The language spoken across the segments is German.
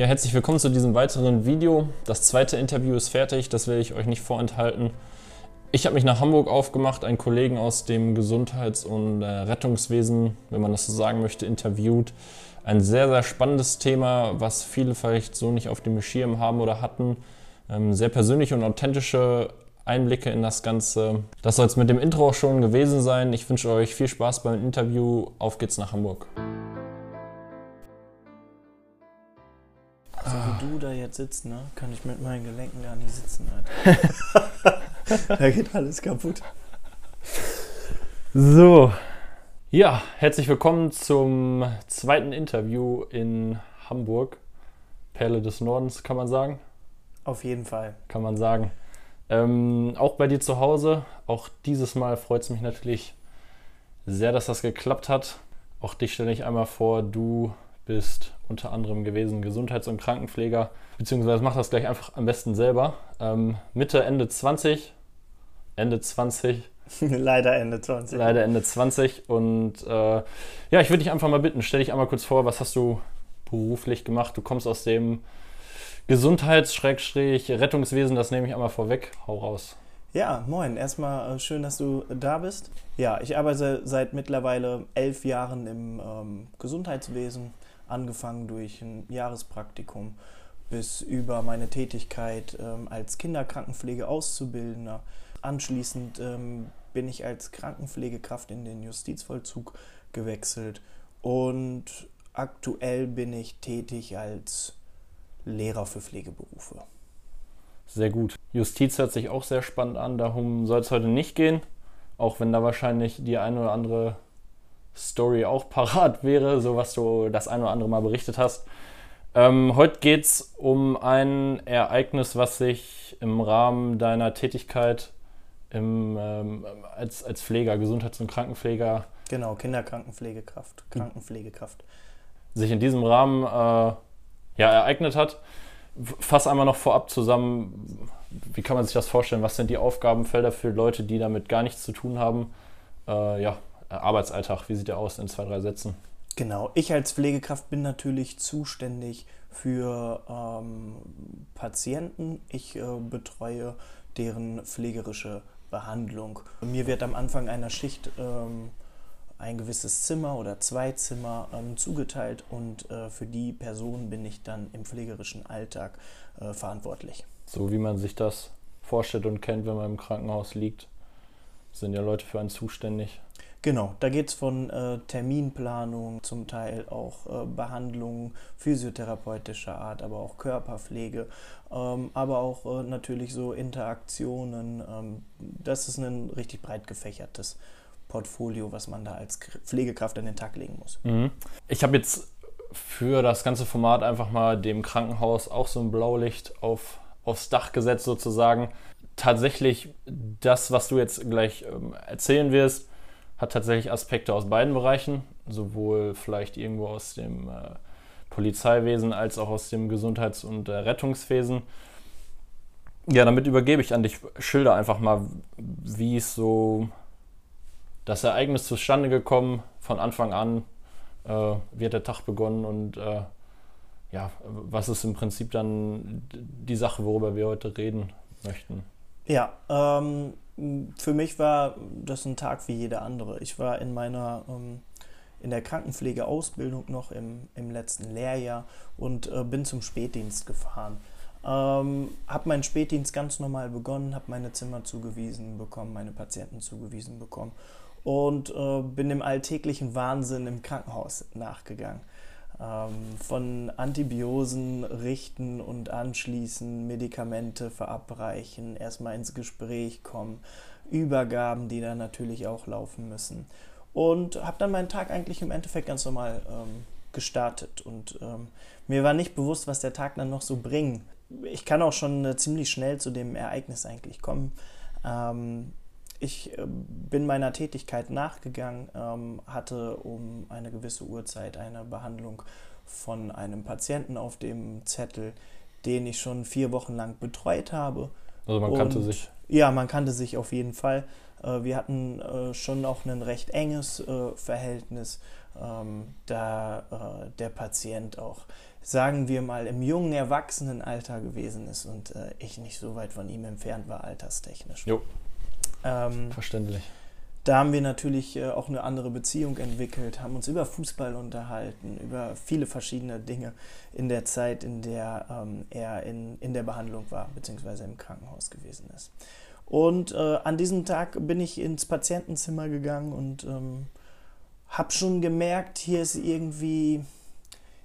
Ja, herzlich willkommen zu diesem weiteren Video. Das zweite Interview ist fertig, das will ich euch nicht vorenthalten. Ich habe mich nach Hamburg aufgemacht, einen Kollegen aus dem Gesundheits- und äh, Rettungswesen, wenn man das so sagen möchte, interviewt. Ein sehr, sehr spannendes Thema, was viele vielleicht so nicht auf dem Schirm haben oder hatten. Ähm, sehr persönliche und authentische Einblicke in das Ganze. Das soll es mit dem Intro auch schon gewesen sein. Ich wünsche euch viel Spaß beim Interview. Auf geht's nach Hamburg. Wie du da jetzt sitzt, ne, kann ich mit meinen Gelenken gar nicht sitzen. Alter. da geht alles kaputt. So. Ja, herzlich willkommen zum zweiten Interview in Hamburg. Perle des Nordens, kann man sagen? Auf jeden Fall. Kann man sagen. Ähm, auch bei dir zu Hause. Auch dieses Mal freut es mich natürlich sehr, dass das geklappt hat. Auch dich stelle ich einmal vor. Du bist unter anderem gewesen Gesundheits- und Krankenpfleger, beziehungsweise mach das gleich einfach am besten selber. Ähm, Mitte, Ende 20. Ende 20. Leider Ende 20. Leider Ende 20. Und äh, ja, ich würde dich einfach mal bitten, stell dich einmal kurz vor, was hast du beruflich gemacht? Du kommst aus dem Gesundheits-Rettungswesen, das nehme ich einmal vorweg. Hau raus. Ja, moin. Erstmal äh, schön, dass du da bist. Ja, ich arbeite seit mittlerweile elf Jahren im ähm, Gesundheitswesen, angefangen durch ein Jahrespraktikum bis über meine Tätigkeit ähm, als Kinderkrankenpflegeauszubildender. Anschließend ähm, bin ich als Krankenpflegekraft in den Justizvollzug gewechselt und aktuell bin ich tätig als Lehrer für Pflegeberufe. Sehr gut. Justiz hört sich auch sehr spannend an. Darum soll es heute nicht gehen. Auch wenn da wahrscheinlich die eine oder andere Story auch parat wäre, so was du das ein oder andere Mal berichtet hast. Ähm, heute geht es um ein Ereignis, was sich im Rahmen deiner Tätigkeit im, ähm, als, als Pfleger, Gesundheits- und Krankenpfleger. Genau, Kinderkrankenpflegekraft, Krankenpflegekraft. Sich in diesem Rahmen äh, ja, ereignet hat. Fass einmal noch vorab zusammen, wie kann man sich das vorstellen? Was sind die Aufgabenfelder für Leute, die damit gar nichts zu tun haben? Äh, ja, Arbeitsalltag, wie sieht der aus in zwei, drei Sätzen? Genau, ich als Pflegekraft bin natürlich zuständig für ähm, Patienten. Ich äh, betreue deren pflegerische Behandlung. Mir wird am Anfang einer Schicht ähm, ein gewisses Zimmer oder zwei Zimmer ähm, zugeteilt und äh, für die Person bin ich dann im pflegerischen Alltag äh, verantwortlich. So wie man sich das vorstellt und kennt, wenn man im Krankenhaus liegt, sind ja Leute für einen zuständig. Genau, da geht es von äh, Terminplanung, zum Teil auch äh, Behandlungen physiotherapeutischer Art, aber auch Körperpflege, ähm, aber auch äh, natürlich so Interaktionen. Ähm, das ist ein richtig breit gefächertes Portfolio, was man da als Pflegekraft an den Tag legen muss. Mhm. Ich habe jetzt für das ganze Format einfach mal dem Krankenhaus auch so ein Blaulicht auf, aufs Dach gesetzt sozusagen. Tatsächlich das, was du jetzt gleich ähm, erzählen wirst, hat tatsächlich Aspekte aus beiden Bereichen, sowohl vielleicht irgendwo aus dem äh, Polizeiwesen als auch aus dem Gesundheits- und äh, Rettungswesen. Ja, damit übergebe ich an dich. Schilder einfach mal, wie es so das Ereignis zustande gekommen. Von Anfang an äh, wird der Tag begonnen und äh, ja, was ist im Prinzip dann die Sache, worüber wir heute reden möchten? Ja, ähm, für mich war das ein Tag wie jeder andere. Ich war in meiner ähm, in der Krankenpflegeausbildung noch im, im letzten Lehrjahr und äh, bin zum Spätdienst gefahren. Ähm, habe meinen Spätdienst ganz normal begonnen, habe meine Zimmer zugewiesen bekommen, meine Patienten zugewiesen bekommen und äh, bin dem alltäglichen Wahnsinn im Krankenhaus nachgegangen. Ähm, von Antibiosen richten und anschließen, Medikamente verabreichen, erstmal ins Gespräch kommen, Übergaben, die dann natürlich auch laufen müssen. Und habe dann meinen Tag eigentlich im Endeffekt ganz normal ähm, gestartet. Und ähm, mir war nicht bewusst, was der Tag dann noch so bringt. Ich kann auch schon äh, ziemlich schnell zu dem Ereignis eigentlich kommen. Ähm, ich äh, bin meiner Tätigkeit nachgegangen, ähm, hatte um eine gewisse Uhrzeit eine Behandlung von einem Patienten auf dem Zettel, den ich schon vier Wochen lang betreut habe. Also man kannte sich. Ja, man kannte sich auf jeden Fall. Äh, wir hatten äh, schon auch ein recht enges Verhältnis, ähm, da der Patient auch, sagen wir mal, im jungen Erwachsenenalter gewesen ist und ich nicht so weit von ihm entfernt war, alterstechnisch. Jo. Ähm, Verständlich da haben wir natürlich äh, auch eine andere Beziehung entwickelt, haben uns über Fußball unterhalten, über viele verschiedene Dinge in der Zeit, in der ähm, er in, in der Behandlung war, beziehungsweise im Krankenhaus gewesen ist. Und äh, an diesem Tag bin ich ins Patientenzimmer gegangen und ähm, habe schon gemerkt, hier ist irgendwie,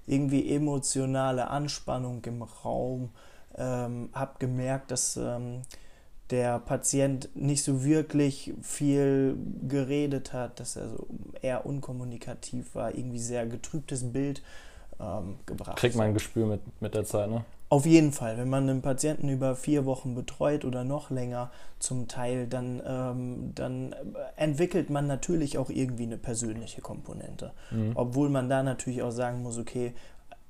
irgendwie emotionale Anspannung im Raum. Ähm, habe gemerkt, dass ähm, der Patient nicht so wirklich viel geredet hat, dass er so eher unkommunikativ war, irgendwie sehr getrübtes Bild ähm, gebracht. Kriegt man ein Gespür mit, mit der Zeit, ne? Auf jeden Fall, wenn man einen Patienten über vier Wochen betreut oder noch länger zum Teil, dann, ähm, dann entwickelt man natürlich auch irgendwie eine persönliche Komponente. Mhm. Obwohl man da natürlich auch sagen muss, okay,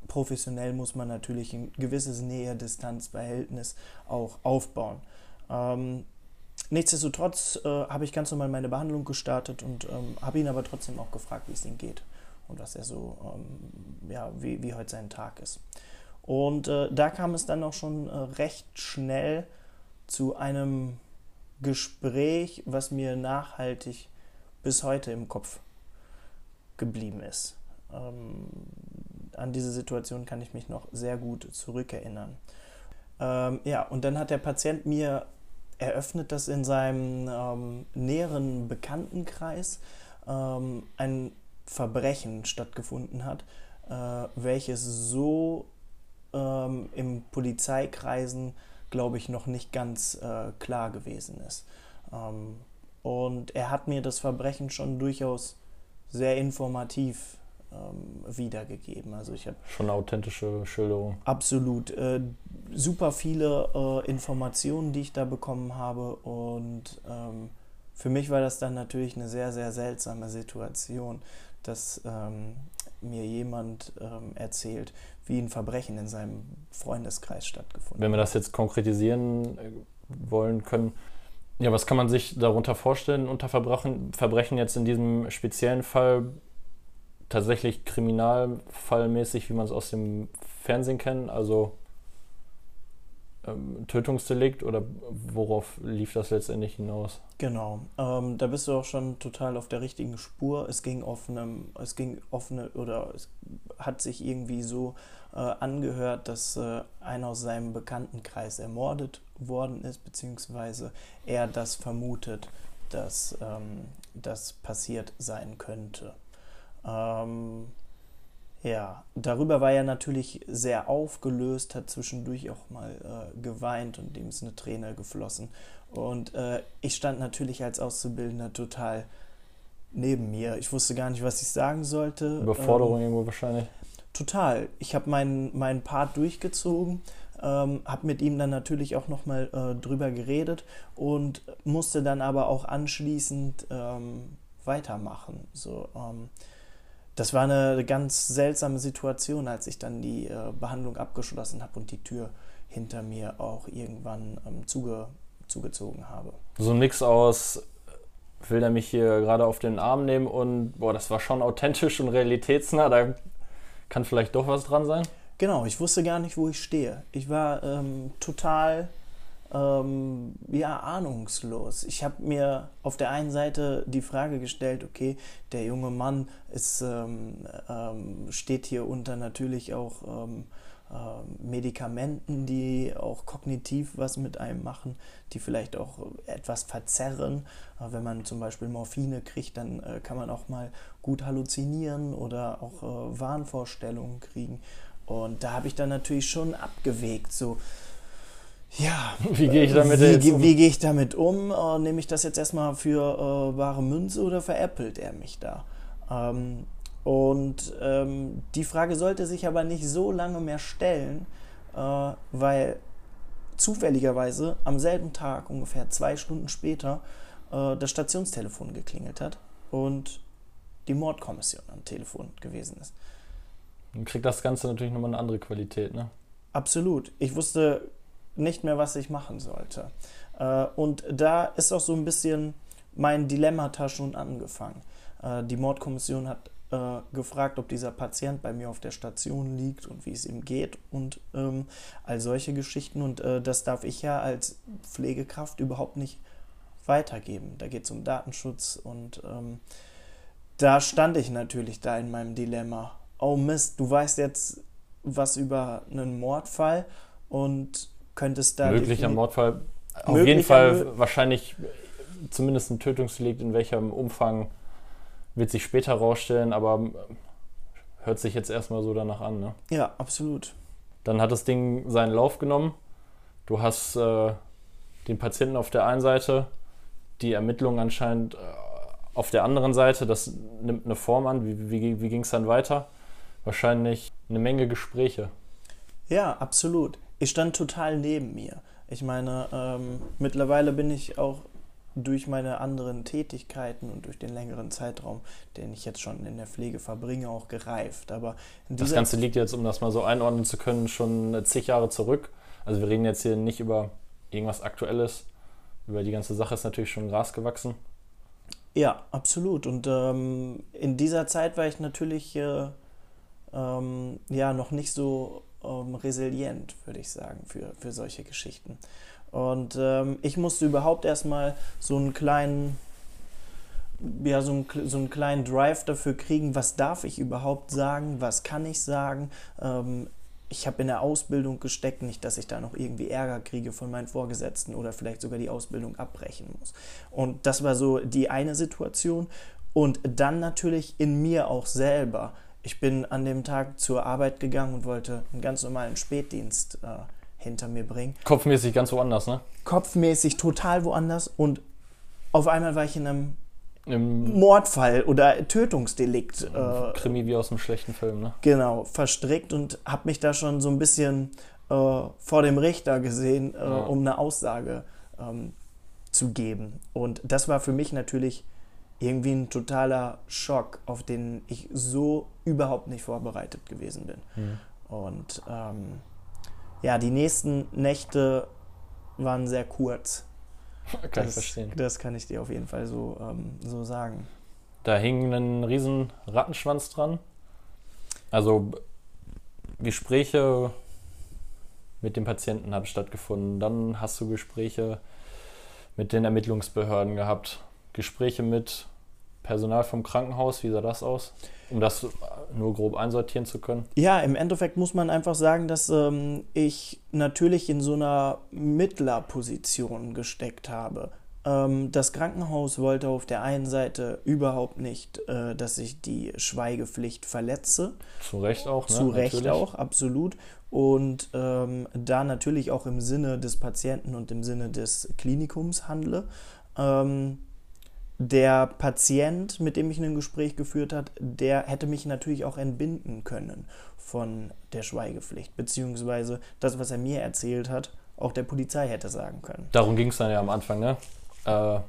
professionell muss man natürlich ein gewisses Nähe-Distanz-Verhältnis auch aufbauen. Ähm, nichtsdestotrotz äh, habe ich ganz normal meine Behandlung gestartet und ähm, habe ihn aber trotzdem auch gefragt, wie es ihm geht und was er so, ähm, ja, wie, wie heute sein Tag ist. Und äh, da kam es dann auch schon äh, recht schnell zu einem Gespräch, was mir nachhaltig bis heute im Kopf geblieben ist. Ähm, an diese Situation kann ich mich noch sehr gut zurückerinnern. Ähm, ja, und dann hat der Patient mir eröffnet, dass in seinem ähm, näheren Bekanntenkreis ähm, ein Verbrechen stattgefunden hat, äh, welches so ähm, im Polizeikreisen, glaube ich, noch nicht ganz äh, klar gewesen ist. Ähm, und er hat mir das Verbrechen schon durchaus sehr informativ ähm, wiedergegeben. Also ich habe schon eine authentische Schilderung. Absolut. Äh, super viele äh, Informationen, die ich da bekommen habe. Und ähm, für mich war das dann natürlich eine sehr, sehr seltsame Situation, dass ähm, mir jemand ähm, erzählt, wie ein Verbrechen in seinem Freundeskreis stattgefunden hat. Wenn wir das jetzt konkretisieren äh, wollen können, ja, was kann man sich darunter vorstellen unter Verbrechen, Verbrechen jetzt in diesem speziellen Fall? tatsächlich kriminalfallmäßig, wie man es aus dem Fernsehen kennt, also ähm, Tötungsdelikt oder worauf lief das letztendlich hinaus? Genau, ähm, da bist du auch schon total auf der richtigen Spur. Es ging offene, es ging offene oder es hat sich irgendwie so äh, angehört, dass äh, einer aus seinem Bekanntenkreis ermordet worden ist, beziehungsweise er das vermutet, dass ähm, das passiert sein könnte. Ähm, ja, darüber war er natürlich sehr aufgelöst, hat zwischendurch auch mal äh, geweint und dem ist eine Träne geflossen. Und äh, ich stand natürlich als Auszubildender total neben mir. Ich wusste gar nicht, was ich sagen sollte. Überforderung ähm, irgendwo wahrscheinlich. Total. Ich habe meinen mein Part durchgezogen, ähm, habe mit ihm dann natürlich auch nochmal äh, drüber geredet und musste dann aber auch anschließend ähm, weitermachen. So, ähm, das war eine ganz seltsame Situation, als ich dann die äh, Behandlung abgeschlossen habe und die Tür hinter mir auch irgendwann ähm, zuge zugezogen habe. So ein Mix aus, will er mich hier gerade auf den Arm nehmen und boah, das war schon authentisch und realitätsnah, da kann vielleicht doch was dran sein? Genau, ich wusste gar nicht, wo ich stehe. Ich war ähm, total ähm, ja, ahnungslos. Ich habe mir auf der einen Seite die Frage gestellt, okay, der junge Mann ist, ähm, ähm, steht hier unter natürlich auch ähm, äh, Medikamenten, die auch kognitiv was mit einem machen, die vielleicht auch etwas verzerren. Wenn man zum Beispiel Morphine kriegt, dann äh, kann man auch mal gut halluzinieren oder auch äh, Wahnvorstellungen kriegen. Und da habe ich dann natürlich schon abgewegt, so ja, wie gehe ich damit wie, um? Wie gehe ich damit um? Äh, nehme ich das jetzt erstmal für äh, wahre Münze oder veräppelt er mich da? Ähm, und ähm, die Frage sollte sich aber nicht so lange mehr stellen, äh, weil zufälligerweise am selben Tag, ungefähr zwei Stunden später, äh, das Stationstelefon geklingelt hat und die Mordkommission am Telefon gewesen ist. Dann kriegt das Ganze natürlich nochmal eine andere Qualität, ne? Absolut. Ich wusste nicht mehr, was ich machen sollte. Äh, und da ist auch so ein bisschen mein Dilemmata schon angefangen. Äh, die Mordkommission hat äh, gefragt, ob dieser Patient bei mir auf der Station liegt und wie es ihm geht und ähm, all solche Geschichten. Und äh, das darf ich ja als Pflegekraft überhaupt nicht weitergeben. Da geht es um Datenschutz und ähm, da stand ich natürlich da in meinem Dilemma. Oh Mist, du weißt jetzt was über einen Mordfall und könntest da. Möglicher Mordfall. Auf jeden Fall wahrscheinlich zumindest ein Tötungsdelikt, in welchem Umfang wird sich später rausstellen, aber hört sich jetzt erstmal so danach an. Ne? Ja, absolut. Dann hat das Ding seinen Lauf genommen. Du hast äh, den Patienten auf der einen Seite, die Ermittlungen anscheinend äh, auf der anderen Seite. Das nimmt eine Form an. Wie, wie, wie ging es dann weiter? Wahrscheinlich eine Menge Gespräche. Ja, absolut. Ich stand total neben mir. Ich meine, ähm, mittlerweile bin ich auch durch meine anderen Tätigkeiten und durch den längeren Zeitraum, den ich jetzt schon in der Pflege verbringe, auch gereift. Aber das Ganze liegt jetzt, um das mal so einordnen zu können, schon zig Jahre zurück. Also wir reden jetzt hier nicht über irgendwas Aktuelles. Über die ganze Sache ist natürlich schon Gras gewachsen. Ja, absolut. Und ähm, in dieser Zeit war ich natürlich äh, ähm, ja noch nicht so ähm, resilient, würde ich sagen, für, für solche Geschichten. Und ähm, ich musste überhaupt erstmal so einen kleinen, ja, so einen, so einen kleinen Drive dafür kriegen, was darf ich überhaupt sagen, was kann ich sagen. Ähm, ich habe in der Ausbildung gesteckt, nicht, dass ich da noch irgendwie Ärger kriege von meinen Vorgesetzten oder vielleicht sogar die Ausbildung abbrechen muss. Und das war so die eine Situation. Und dann natürlich in mir auch selber. Ich bin an dem Tag zur Arbeit gegangen und wollte einen ganz normalen Spätdienst äh, hinter mir bringen. Kopfmäßig ganz woanders, ne? Kopfmäßig total woanders und auf einmal war ich in einem Im Mordfall oder Tötungsdelikt. Äh, Krimi wie aus einem schlechten Film, ne? Genau, verstrickt und habe mich da schon so ein bisschen äh, vor dem Richter gesehen, äh, ja. um eine Aussage ähm, zu geben. Und das war für mich natürlich irgendwie ein totaler Schock, auf den ich so überhaupt nicht vorbereitet gewesen bin. Mhm. Und ähm, ja, die nächsten Nächte waren sehr kurz. Kann das, ich verstehen. Das kann ich dir auf jeden Fall so, ähm, so sagen. Da hing ein riesen Rattenschwanz dran. Also Gespräche mit dem Patienten haben stattgefunden. Dann hast du Gespräche mit den Ermittlungsbehörden gehabt. Gespräche mit Personal vom Krankenhaus, wie sah das aus? Um das nur grob einsortieren zu können? Ja, im Endeffekt muss man einfach sagen, dass ähm, ich natürlich in so einer Mittlerposition gesteckt habe. Ähm, das Krankenhaus wollte auf der einen Seite überhaupt nicht, äh, dass ich die Schweigepflicht verletze. Zu Recht auch, ne? Zu Recht natürlich. auch, absolut. Und ähm, da natürlich auch im Sinne des Patienten und im Sinne des Klinikums handle. Der Patient, mit dem ich ein Gespräch geführt habe, der hätte mich natürlich auch entbinden können von der Schweigepflicht, beziehungsweise das, was er mir erzählt hat, auch der Polizei hätte sagen können. Darum ging es dann ja am Anfang, ne? Äh,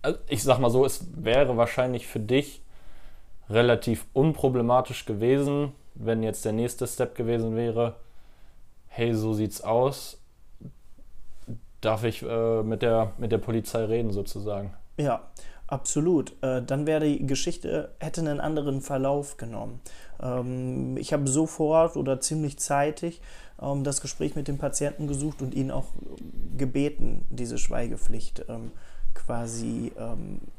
also ich sag mal so, es wäre wahrscheinlich für dich relativ unproblematisch gewesen, wenn jetzt der nächste Step gewesen wäre, hey, so sieht's aus, darf ich äh, mit, der, mit der Polizei reden sozusagen. Ja, Absolut. Äh, dann wäre die Geschichte, hätte einen anderen Verlauf genommen. Ähm, ich habe sofort oder ziemlich zeitig ähm, das Gespräch mit dem Patienten gesucht und ihn auch gebeten, diese Schweigepflicht ähm, quasi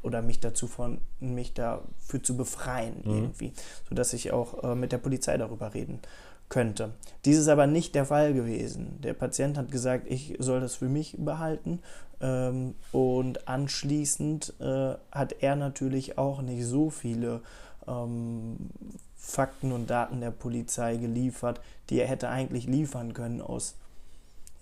oder mich dazu von mich dafür zu befreien mhm. irgendwie, sodass ich auch äh, mit der Polizei darüber reden könnte. Dies ist aber nicht der Fall gewesen. Der Patient hat gesagt, ich soll das für mich behalten ähm, und anschließend äh, hat er natürlich auch nicht so viele ähm, Fakten und Daten der Polizei geliefert, die er hätte eigentlich liefern können aus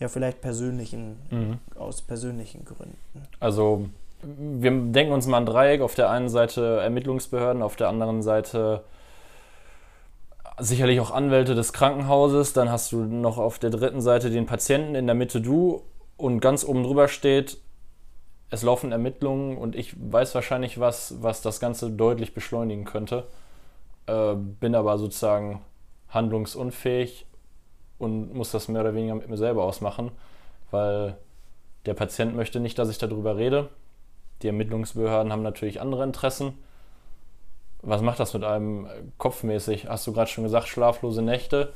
ja vielleicht persönlichen mhm. aus persönlichen Gründen. Also wir denken uns mal ein Dreieck, auf der einen Seite Ermittlungsbehörden, auf der anderen Seite sicherlich auch Anwälte des Krankenhauses, dann hast du noch auf der dritten Seite den Patienten, in der Mitte du und ganz oben drüber steht, es laufen Ermittlungen und ich weiß wahrscheinlich was, was das Ganze deutlich beschleunigen könnte, äh, bin aber sozusagen handlungsunfähig und muss das mehr oder weniger mit mir selber ausmachen, weil Der Patient möchte nicht, dass ich darüber rede. Die Ermittlungsbehörden haben natürlich andere Interessen. Was macht das mit einem kopfmäßig? Hast du gerade schon gesagt, schlaflose Nächte.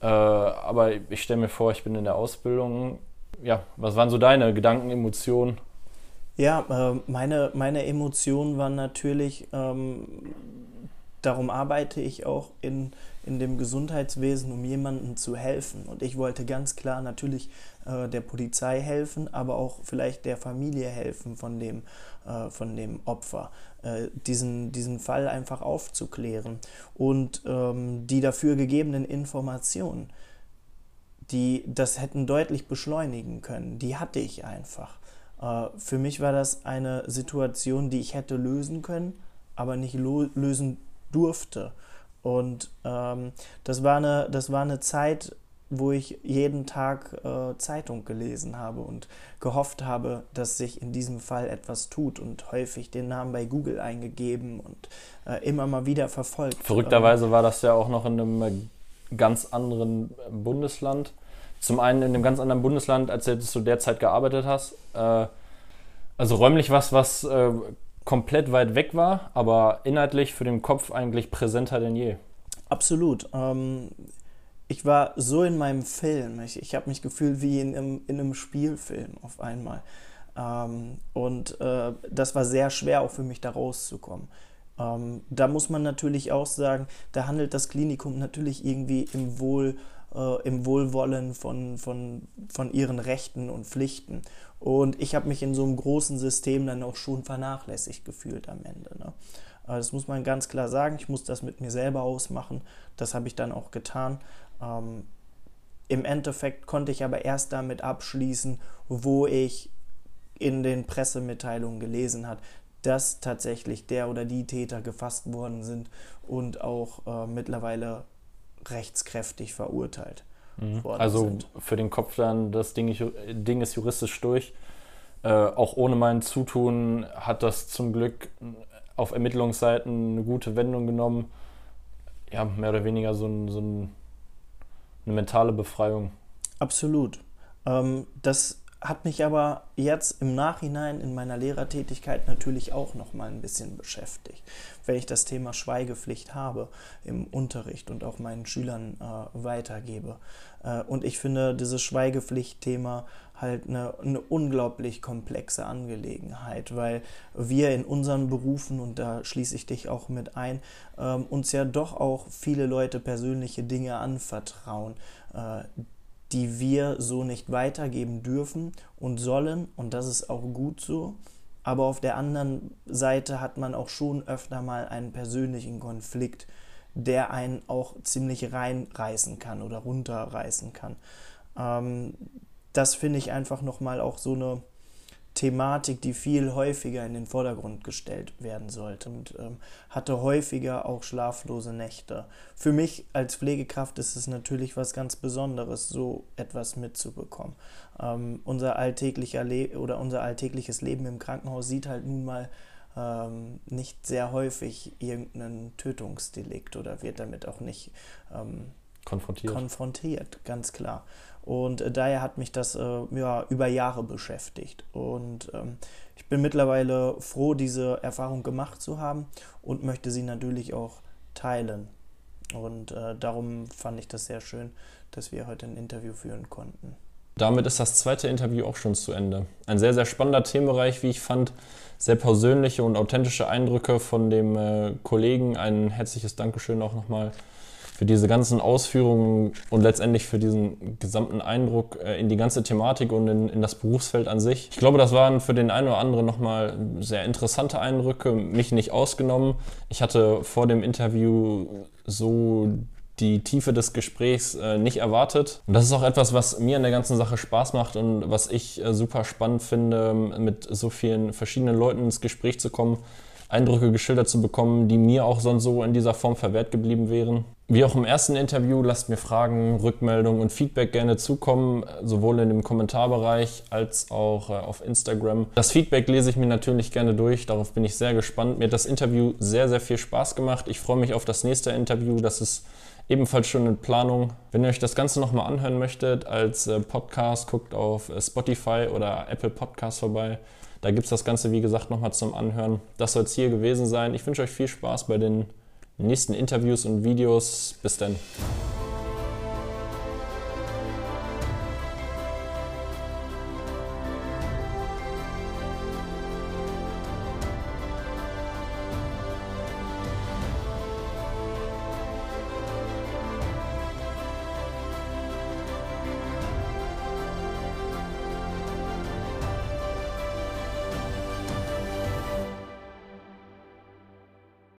Äh, aber ich stelle mir vor, ich bin in der Ausbildung. Ja, was waren so deine Gedanken, Emotionen? Ja, äh, meine, meine Emotionen waren natürlich, ähm, darum arbeite ich auch in, in dem Gesundheitswesen, um jemandem zu helfen. Und ich wollte ganz klar natürlich äh, der Polizei helfen, aber auch vielleicht der Familie helfen von dem, äh, von dem Opfer, äh, diesen, diesen Fall einfach aufzuklären. Und ähm, die dafür gegebenen Informationen, die das hätten deutlich beschleunigen können, die hatte ich einfach. Äh, für mich war das eine Situation, die ich hätte lösen können, aber nicht lösen durfte. Und ähm, das, war eine, das war eine Zeit, wo ich jeden Tag äh, Zeitung gelesen habe und gehofft habe, dass sich in diesem Fall etwas tut und häufig den Namen bei Google eingegeben und äh, immer mal wieder verfolgt. Verrückterweise war das ja auch noch in einem ganz anderen Bundesland zum einen in einem ganz anderen Bundesland, als du zu der Zeit gearbeitet hast. Äh, also räumlich was, was äh, komplett weit weg war, aber inhaltlich für den Kopf eigentlich präsenter denn je. Absolut. Ähm, ich war so in meinem Film. Ich, ich habe mich gefühlt wie in einem, in einem Spielfilm auf einmal. Ähm, und äh, das war sehr schwer auch für mich da rauszukommen. Ähm, da muss man natürlich auch sagen, da handelt das Klinikum natürlich irgendwie im Wohl äh, im Wohlwollen von, von, von ihren Rechten und Pflichten. Und ich habe mich in so einem großen System dann auch schon vernachlässigt gefühlt am Ende. Ne? Äh, das muss man ganz klar sagen. Ich muss das mit mir selber ausmachen. Das habe ich dann auch getan. Ähm, Im Endeffekt konnte ich aber erst damit abschließen, wo ich in den Pressemitteilungen gelesen habe, dass tatsächlich der oder die Täter gefasst worden sind und auch äh, mittlerweile rechtskräftig verurteilt mhm. worden also sind. Also für den Kopf dann, das Ding, Ding ist juristisch durch. Äh, auch ohne mein Zutun hat das zum Glück auf Ermittlungsseiten eine gute Wendung genommen. Ja, mehr oder weniger so, ein, so ein, eine mentale Befreiung. Absolut. Ähm, das hat mich aber jetzt im Nachhinein in meiner Lehrertätigkeit natürlich auch noch mal ein bisschen beschäftigt, wenn ich das Thema Schweigepflicht habe im Unterricht und auch meinen Schülern äh, weitergebe. Äh, und ich finde dieses Schweigepflichtthema halt eine, eine, unglaublich komplexe Angelegenheit, weil wir in unseren Berufen, und da schließe ich dich auch mit ein, ähm, uns ja doch auch viele Leute persönliche Dinge anvertrauen, äh, die wir so nicht weitergeben dürfen und sollen. Und das ist auch gut so. Aber auf der anderen Seite hat man auch schon öfter mal einen persönlichen Konflikt, der einen auch ziemlich reinreißen kann oder runterreißen kann. Ähm, das finde ich einfach nochmal auch so eine Thematik, die viel häufiger in den Vordergrund gestellt werden sollte und ähm, hatte häufiger auch schlaflose Nächte. Für mich als Pflegekraft ist es natürlich was ganz Besonderes, so etwas mitzubekommen. Ähm, unser alltäglicher Le oder unser alltägliches Leben im Krankenhaus sieht halt nun mal ähm, nicht sehr häufig irgendeinen Tötungsdelikt oder wird damit auch nicht ähm, konfrontiert. konfrontiert, ganz klar. Und äh, daher hat mich das äh, ja, über Jahre beschäftigt. Und ähm, ich bin mittlerweile froh, diese Erfahrung gemacht zu haben und möchte sie natürlich auch teilen. Und äh, darum fand ich das sehr schön, dass wir heute ein Interview führen konnten. Damit ist das zweite Interview auch schon zu Ende. Ein sehr, sehr spannender Themenbereich, wie ich fand. Sehr persönliche und authentische Eindrücke von dem äh, Kollegen. Ein herzliches Dankeschön auch nochmal für diese ganzen Ausführungen und letztendlich für diesen gesamten Eindruck äh, in die ganze Thematik und in, in, das Berufsfeld an sich. Ich glaube, das waren für den einen oder anderen nochmal sehr interessante Eindrücke, mich nicht ausgenommen. Ich hatte vor dem Interview so die Tiefe des Gesprächs äh, nicht erwartet. Und das ist auch etwas, was mir an der ganzen Sache Spaß macht und was ich äh, super spannend finde, mit so vielen verschiedenen Leuten ins Gespräch zu kommen Eindrücke geschildert zu bekommen, die mir auch sonst so in dieser Form verwehrt geblieben wären. Wie auch im ersten Interview, lasst mir Fragen, Rückmeldungen und Feedback gerne zukommen, sowohl in dem Kommentarbereich als auch äh, auf Instagram. Das Feedback lese ich mir natürlich gerne durch, darauf bin ich sehr gespannt. Mir hat das Interview sehr, sehr viel Spaß gemacht. Ich freue mich auf das nächste Interview, das ist ebenfalls schon in Planung. Wenn ihr euch das Ganze nochmal anhören möchtet als äh, Podcast, guckt auf äh, Spotify oder Apple Podcast vorbei. Da gibt es das Ganze, wie gesagt, nochmal zum Anhören. Das soll es hier gewesen sein. Ich wünsche euch viel Spaß bei den nächsten Interviews und Videos. Bis dann.